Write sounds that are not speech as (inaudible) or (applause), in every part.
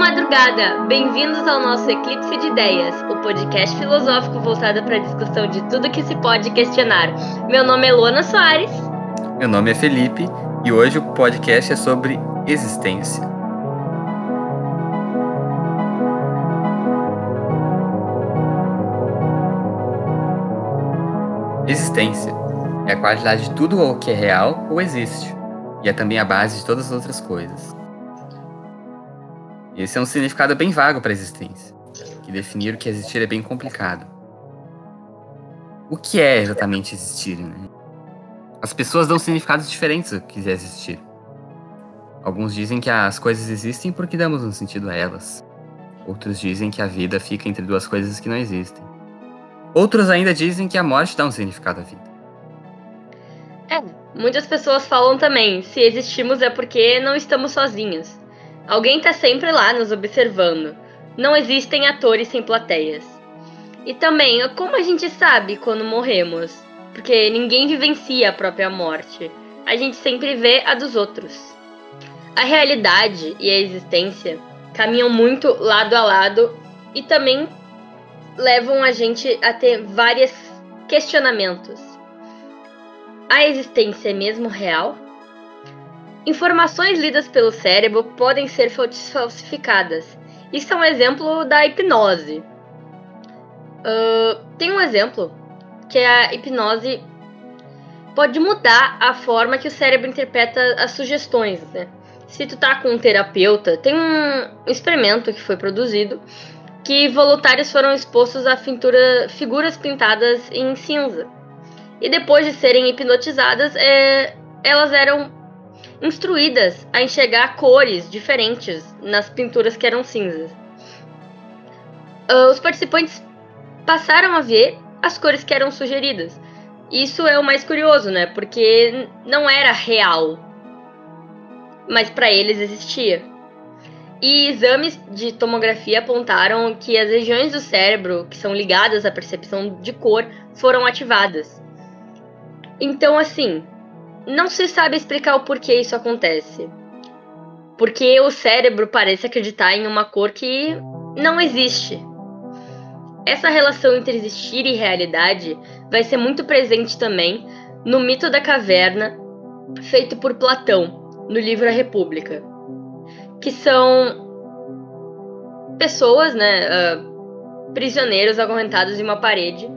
madrugada! Bem-vindos ao nosso Eclipse de Ideias, o podcast filosófico voltado para a discussão de tudo que se pode questionar. Meu nome é Luana Soares. Meu nome é Felipe e hoje o podcast é sobre existência. Existência é a qualidade de tudo o que é real ou existe, e é também a base de todas as outras coisas. Esse é um significado bem vago para a existência, que definir o que é existir é bem complicado. O que é exatamente existir? Né? As pessoas dão significados diferentes ao que é existir. Alguns dizem que as coisas existem porque damos um sentido a elas. Outros dizem que a vida fica entre duas coisas que não existem. Outros ainda dizem que a morte dá um significado à vida. É, muitas pessoas falam também: se existimos é porque não estamos sozinhos. Alguém está sempre lá nos observando. Não existem atores sem plateias. E também, como a gente sabe quando morremos? Porque ninguém vivencia a própria morte. A gente sempre vê a dos outros. A realidade e a existência caminham muito lado a lado e também levam a gente a ter vários questionamentos. A existência é mesmo real? Informações lidas pelo cérebro podem ser falsificadas. Isso é um exemplo da hipnose. Uh, tem um exemplo que é a hipnose pode mudar a forma que o cérebro interpreta as sugestões. Né? Se tu tá com um terapeuta, tem um experimento que foi produzido que voluntários foram expostos a fintura, figuras pintadas em cinza. E depois de serem hipnotizadas, é, elas eram instruídas a enxergar cores diferentes nas pinturas que eram cinzas. Uh, os participantes passaram a ver as cores que eram sugeridas. Isso é o mais curioso, né? Porque não era real, mas para eles existia. E exames de tomografia apontaram que as regiões do cérebro que são ligadas à percepção de cor foram ativadas. Então, assim, não se sabe explicar o porquê isso acontece. Porque o cérebro parece acreditar em uma cor que não existe. Essa relação entre existir e realidade vai ser muito presente também no mito da caverna, feito por Platão, no livro A República, que são pessoas, né, uh, prisioneiros acorrentados em uma parede,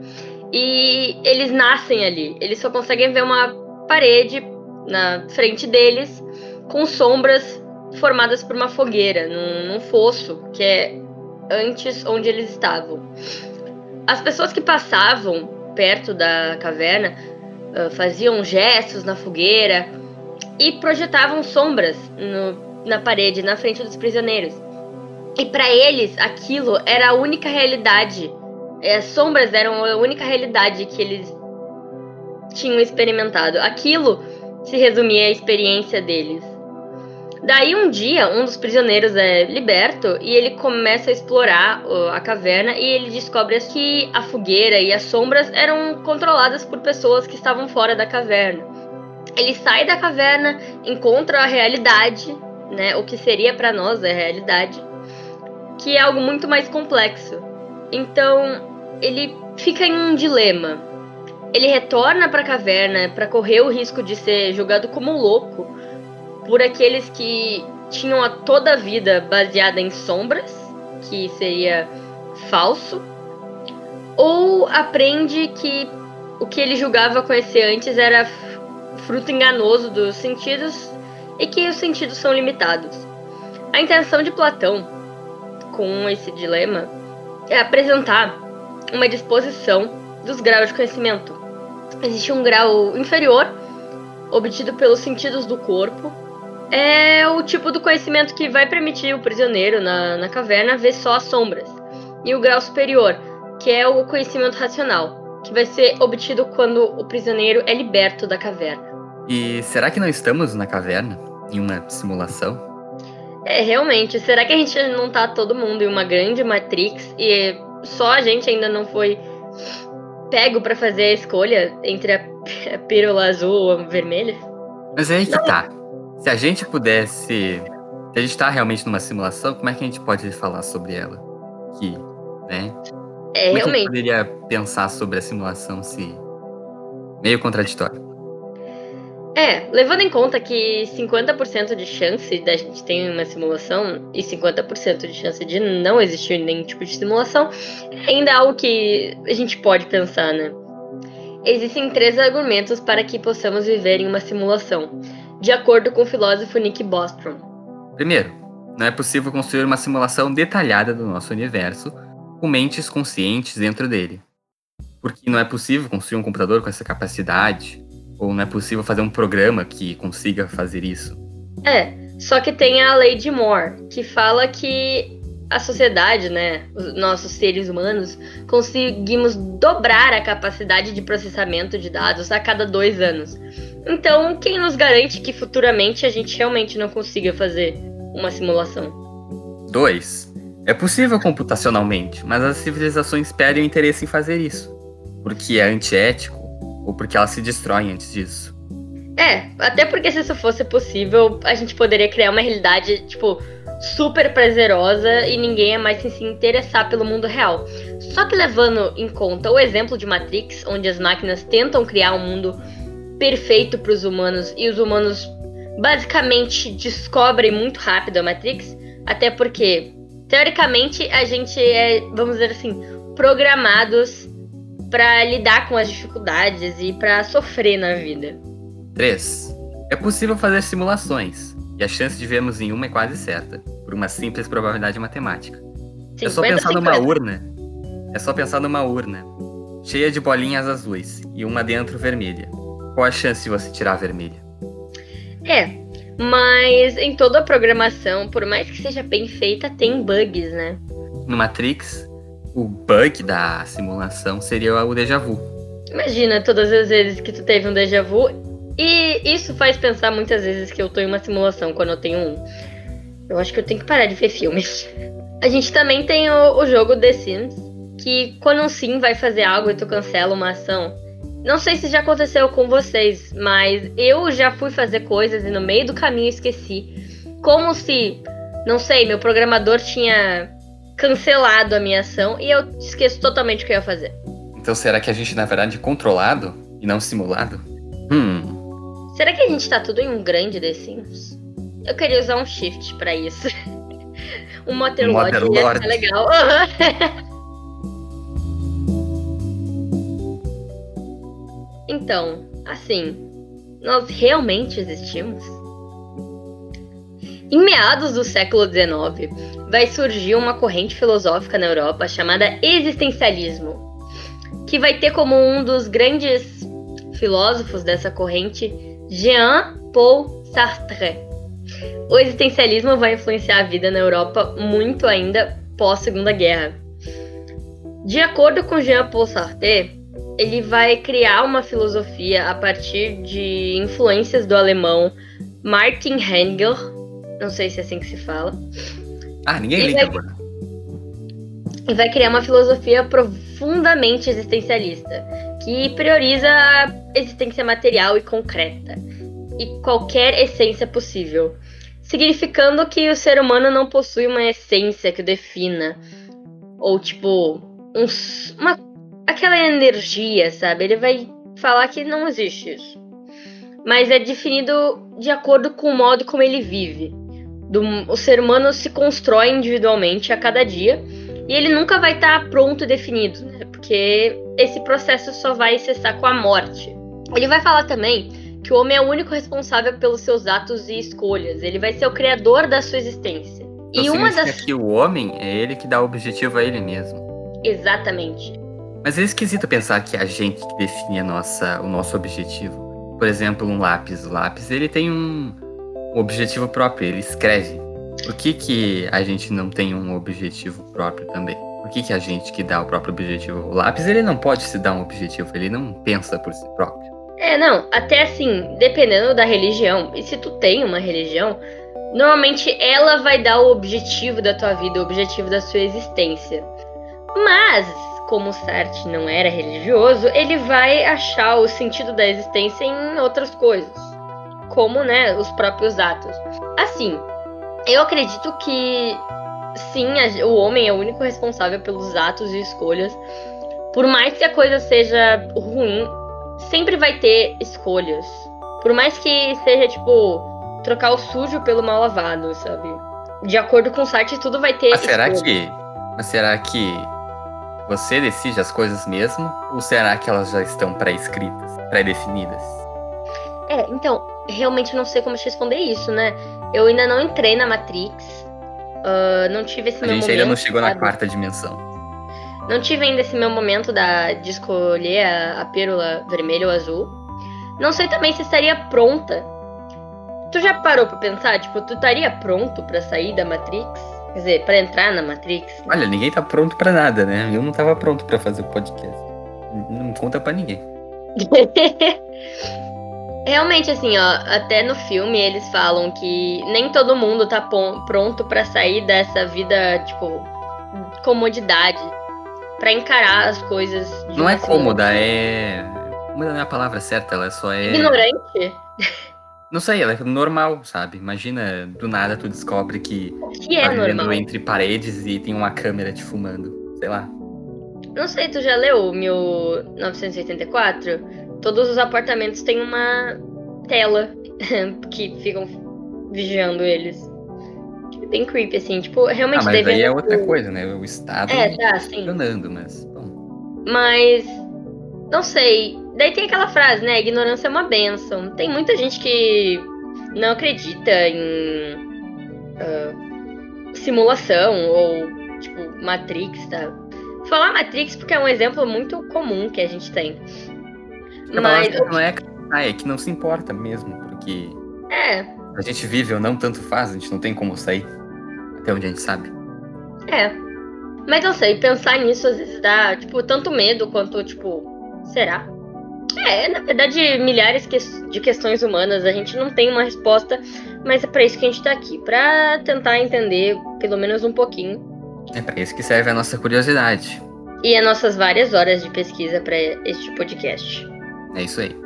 e eles nascem ali. Eles só conseguem ver uma parede na frente deles com sombras formadas por uma fogueira, num, num fosso que é antes onde eles estavam. As pessoas que passavam perto da caverna uh, faziam gestos na fogueira e projetavam sombras no, na parede, na frente dos prisioneiros. E para eles, aquilo era a única realidade. É, as sombras eram a única realidade que eles tinham experimentado. Aquilo se resumia à experiência deles. Daí um dia, um dos prisioneiros é liberto e ele começa a explorar a caverna e ele descobre que a fogueira e as sombras eram controladas por pessoas que estavam fora da caverna. Ele sai da caverna, encontra a realidade, né, o que seria para nós a realidade, que é algo muito mais complexo. Então, ele fica em um dilema. Ele retorna para a caverna para correr o risco de ser julgado como louco por aqueles que tinham a toda a vida baseada em sombras, que seria falso, ou aprende que o que ele julgava conhecer antes era fruto enganoso dos sentidos e que os sentidos são limitados. A intenção de Platão com esse dilema é apresentar uma disposição dos graus de conhecimento existe um grau inferior, obtido pelos sentidos do corpo. É o tipo do conhecimento que vai permitir o prisioneiro na, na caverna ver só as sombras. E o grau superior, que é o conhecimento racional, que vai ser obtido quando o prisioneiro é liberto da caverna. E será que não estamos na caverna? Em uma simulação? É, realmente. Será que a gente não tá todo mundo em uma grande Matrix e só a gente ainda não foi pego para fazer a escolha entre a, a pílula azul ou a vermelha? Mas é aí que tá. Se a gente pudesse. Se a gente tá realmente numa simulação, como é que a gente pode falar sobre ela? Que, né? É, Como é que a gente realmente. poderia pensar sobre a simulação se. Meio contraditório. É, levando em conta que 50% de chance da gente ter uma simulação e 50% de chance de não existir nenhum tipo de simulação, ainda é algo que a gente pode pensar, né? Existem três argumentos para que possamos viver em uma simulação, de acordo com o filósofo Nick Bostrom. Primeiro, não é possível construir uma simulação detalhada do nosso universo com mentes conscientes dentro dele. Porque não é possível construir um computador com essa capacidade, ou não é possível fazer um programa que consiga fazer isso. É, só que tem a lei de Moore, que fala que a sociedade, né, os nossos seres humanos, conseguimos dobrar a capacidade de processamento de dados a cada dois anos. Então, quem nos garante que futuramente a gente realmente não consiga fazer uma simulação? 2. É possível computacionalmente, mas as civilizações perdem o interesse em fazer isso. Porque é antiético, ou porque elas se destroem antes disso. É, até porque se isso fosse possível, a gente poderia criar uma realidade, tipo, super prazerosa e ninguém ia mais se interessar pelo mundo real. Só que levando em conta o exemplo de Matrix, onde as máquinas tentam criar um mundo perfeito para os humanos e os humanos basicamente descobrem muito rápido a Matrix, até porque teoricamente a gente é, vamos dizer assim, programados para lidar com as dificuldades e para sofrer na vida. 3. É possível fazer simulações, e a chance de vermos em uma é quase certa, por uma simples probabilidade matemática. É só 50, pensar numa 50. urna. É só pensar numa urna, cheia de bolinhas azuis e uma dentro vermelha. Qual a chance de você tirar a vermelha? É, mas em toda a programação, por mais que seja bem feita, tem bugs, né? No Matrix, o bug da simulação seria o déjà vu. Imagina todas as vezes que tu teve um déjà vu. E isso faz pensar muitas vezes que eu tô em uma simulação quando eu tenho um. Eu acho que eu tenho que parar de ver filmes. (laughs) A gente também tem o, o jogo The Sims, que quando um sim vai fazer algo e tu cancela uma ação. Não sei se já aconteceu com vocês, mas eu já fui fazer coisas e no meio do caminho esqueci. Como se, não sei, meu programador tinha cancelado a minha ação e eu esqueço totalmente o que eu ia fazer. Então será que a gente na verdade é controlado e não simulado? Hum. Será que a gente tá tudo em um grande The Sims? Eu queria usar um shift pra isso. (laughs) um Motherlord ia Motherlord. ser legal. (laughs) Então, assim, nós realmente existimos? Em meados do século XIX, vai surgir uma corrente filosófica na Europa chamada existencialismo, que vai ter como um dos grandes filósofos dessa corrente Jean-Paul Sartre. O existencialismo vai influenciar a vida na Europa muito ainda pós Segunda Guerra. De acordo com Jean-Paul Sartre, ele vai criar uma filosofia a partir de influências do alemão Martin Heidegger, não sei se é assim que se fala, Ah, ninguém E liga vai- agora. e vai criar uma filosofia profundamente existencialista, que prioriza a existência material e concreta, e qualquer essência possível, significando que o ser humano não possui uma essência que o defina, ou tipo, um uma, aquela energia, sabe? Ele vai falar que não existe isso. Mas é definido de acordo com o modo como ele vive. Do, o ser humano se constrói individualmente a cada dia e ele nunca vai estar pronto e definido, né? Porque esse processo só vai cessar com a morte. Ele vai falar também que o homem é o único responsável pelos seus atos e escolhas. Ele vai ser o criador da sua existência. Então e uma das. que o homem é ele que dá o objetivo a ele mesmo. Exatamente. Mas é esquisito pensar que é a gente que define a nossa, o nosso objetivo. Por exemplo, um lápis. O lápis ele tem um, um objetivo próprio, ele escreve. Por que, que a gente não tem um objetivo próprio também? Por que, que a gente que dá o próprio objetivo? O lápis ele não pode se dar um objetivo, ele não pensa por si próprio. É, não, até assim, dependendo da religião, e se tu tem uma religião, Normalmente ela vai dar o objetivo da tua vida, o objetivo da sua existência. Mas, como Sartre não era religioso, ele vai achar o sentido da existência em outras coisas, como, né, os próprios atos. Assim, eu acredito que sim, o homem é o único responsável pelos atos e escolhas. Por mais que a coisa seja ruim, sempre vai ter escolhas. Por mais que seja, tipo, trocar o sujo pelo mal lavado, sabe? De acordo com o site, tudo vai ter. Mas será que. Mas será que você decide as coisas mesmo? Ou será que elas já estão pré-escritas, pré-definidas? É, então, realmente não sei como te responder isso, né? Eu ainda não entrei na Matrix. Uh, não tive esse a meu gente momento. ainda não chegou sabe? na quarta dimensão. Não tive ainda esse meu momento da, de escolher a, a pílula vermelha ou azul. Não sei também se estaria pronta. Tu já parou pra pensar? Tipo, tu estaria pronto pra sair da Matrix? Quer dizer, pra entrar na Matrix? Olha, ninguém tá pronto pra nada, né? Eu não tava pronto pra fazer o podcast. Não conta pra ninguém. (laughs) Realmente, assim, ó, até no filme eles falam que nem todo mundo tá pronto pra sair dessa vida, tipo, comodidade. Pra encarar as coisas. de Não é forma- cômoda, é. Cômoda não é a palavra certa, ela só é. Ignorante? Não sei, ela é normal, sabe? Imagina, do nada tu descobre que Que é tá vivendo normal. entre paredes e tem uma câmera te filmando. Sei lá. Não sei, tu já leu 1984? Todos os apartamentos têm uma tela (laughs) que ficam vigiando eles. Bem creepy, assim. Tipo, realmente Ah, mas devia- aí é outra coisa, né? O Estado É, tá, sim. funcionando, mas. Bom, Mas. Não sei. Daí tem aquela frase, né? Ignorância é uma benção. Tem muita gente que não acredita em. ah, simulação ou, tipo, Matrix, tá? Falar Matrix porque é um exemplo muito comum que a gente tem. Mas. palavra não é ah, é que não se importa mesmo, porque É, a gente vive ou não, tanto faz, a gente não tem como sair. Até onde a gente sabe. é. Mas não sei, pensar nisso às vezes dá, tipo, tanto medo quanto, tipo, será? É, na verdade, milhares de questões humanas, a gente não tem uma resposta, mas é pra isso que a gente tá aqui, pra tentar entender pelo menos um pouquinho. É pra isso que serve a nossa curiosidade. E as nossas várias horas de pesquisa pra este podcast. É isso aí.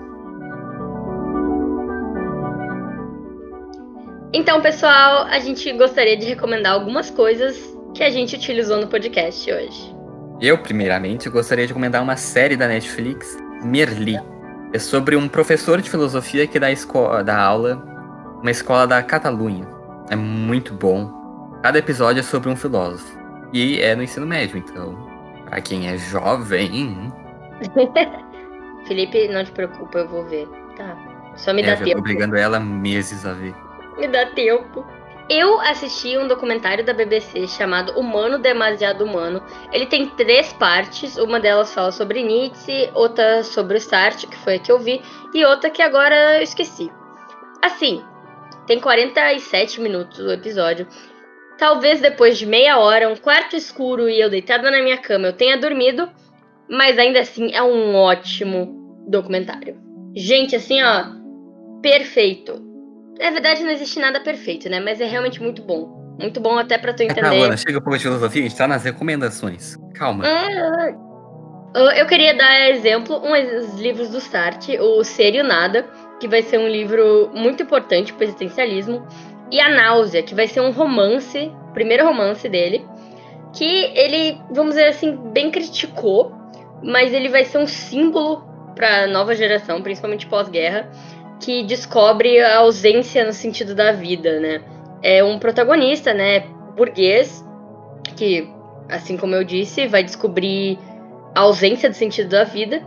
Então, pessoal, a gente gostaria de recomendar algumas coisas que a gente utilizou no podcast hoje. Eu, primeiramente, gostaria de recomendar uma série da Netflix, Merli. É sobre um professor de filosofia que dá, dá aula numa escola da Catalunha. É muito bom. Cada episódio é sobre um filósofo. E é no ensino médio, então, pra quem é jovem, (laughs) Felipe, não te preocupa, eu vou ver. Tá. Só me é, dá eu já tô tempo. obrigando ela há meses a ver. Me dá tempo. Eu assisti um documentário da BBC chamado Humano Demasiado Humano. Ele tem três partes. Uma delas fala sobre Nietzsche, outra sobre o Sartre, que foi a que eu vi, e outra que agora eu esqueci. Assim, tem 47 minutos o episódio. Talvez depois de meia hora, um quarto escuro e eu deitada na minha cama, eu tenha dormido, mas ainda assim é um ótimo documentário. Gente, assim, ó, perfeito. Na verdade, não existe nada perfeito, né? Mas é realmente muito bom. Muito bom até pra tu entender. Ana, chega um pouco de filosofia, a gente tá nas recomendações. Calma. É, eu- queria dar exemplo, um dos livros do Sartre, o Ser e o Nada, que vai ser um livro muito importante para o existencialismo, e A Náusea, que vai ser um romance, o primeiro romance dele, que ele, vamos dizer assim, bem criticou, mas ele vai ser um símbolo para a nova geração, principalmente pós-guerra, que descobre a ausência no sentido da vida, né? É um protagonista, né, burguês, que assim como eu disse, vai descobrir a ausência do sentido da vida.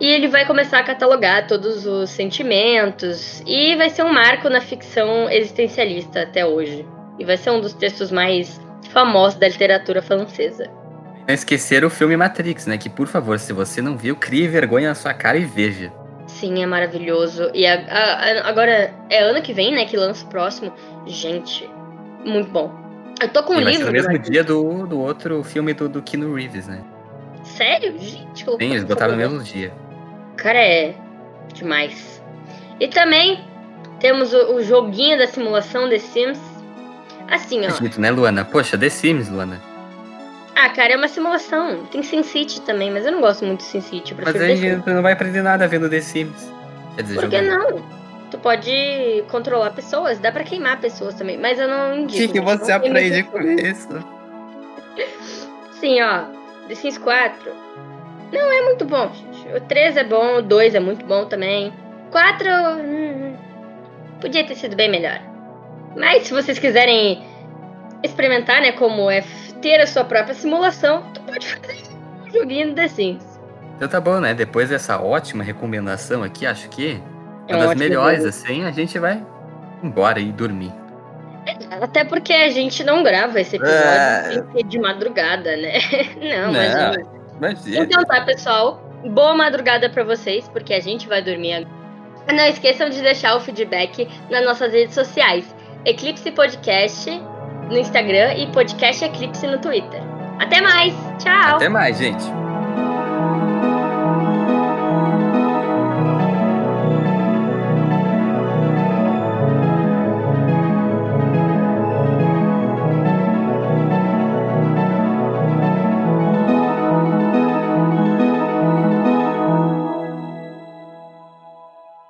E ele vai começar a catalogar todos os sentimentos. E vai ser um marco na ficção existencialista até hoje. E vai ser um dos textos mais famosos da literatura francesa. Não esquecer o filme Matrix, né? Que, por favor, se você não viu, crie vergonha na sua cara e veja. Sim, é maravilhoso. E a- a- a- agora é ano que vem, né? Que lança o próximo. Gente, muito bom. Eu tô com um e vai ser livro. no mesmo dia do, do outro filme do, do Keanu Reeves, né? Sério? Gente, que Sim, eles botaram no mesmo dia. Cara, é demais. E também temos o, o joguinho da simulação The Sims, Assim, ó. Acredito, né, Luana? Poxa, The Sims, Luana. Ah, cara, é uma simulação. Tem SimCity também, mas eu não gosto muito de SimCity. Eu Mas Sims. tu não vai aprender nada vendo The Sims. Quer dizer, Por que jogando. não? Tu pode controlar pessoas, dá pra queimar pessoas também, mas eu não O indico. que, que gente, você aprende com isso? Sim, ó. The Sims 4 não é muito bom, gente. O 3 é bom, o 2 é muito bom também. 4 hum, podia ter sido bem melhor. Mas se vocês quiserem experimentar, né, como é ter a sua própria simulação, tu pode fazer um joguinho do The Sims. Então tá bom, né? Depois dessa ótima recomendação aqui, acho que É uma um das melhores, jogo. assim, a gente vai embora e dormir. Até porque a gente não grava esse episódio É. de madrugada, né? (laughs) Não, Não. imagina. Imagina. Então tá, pessoal. Boa madrugada pra vocês, porque a gente vai dormir agora. Não esqueçam de deixar o feedback nas nossas redes sociais. Eclipse Podcast no Instagram e Podcast Eclipse no Twitter. Até mais! Tchau! Até mais, gente.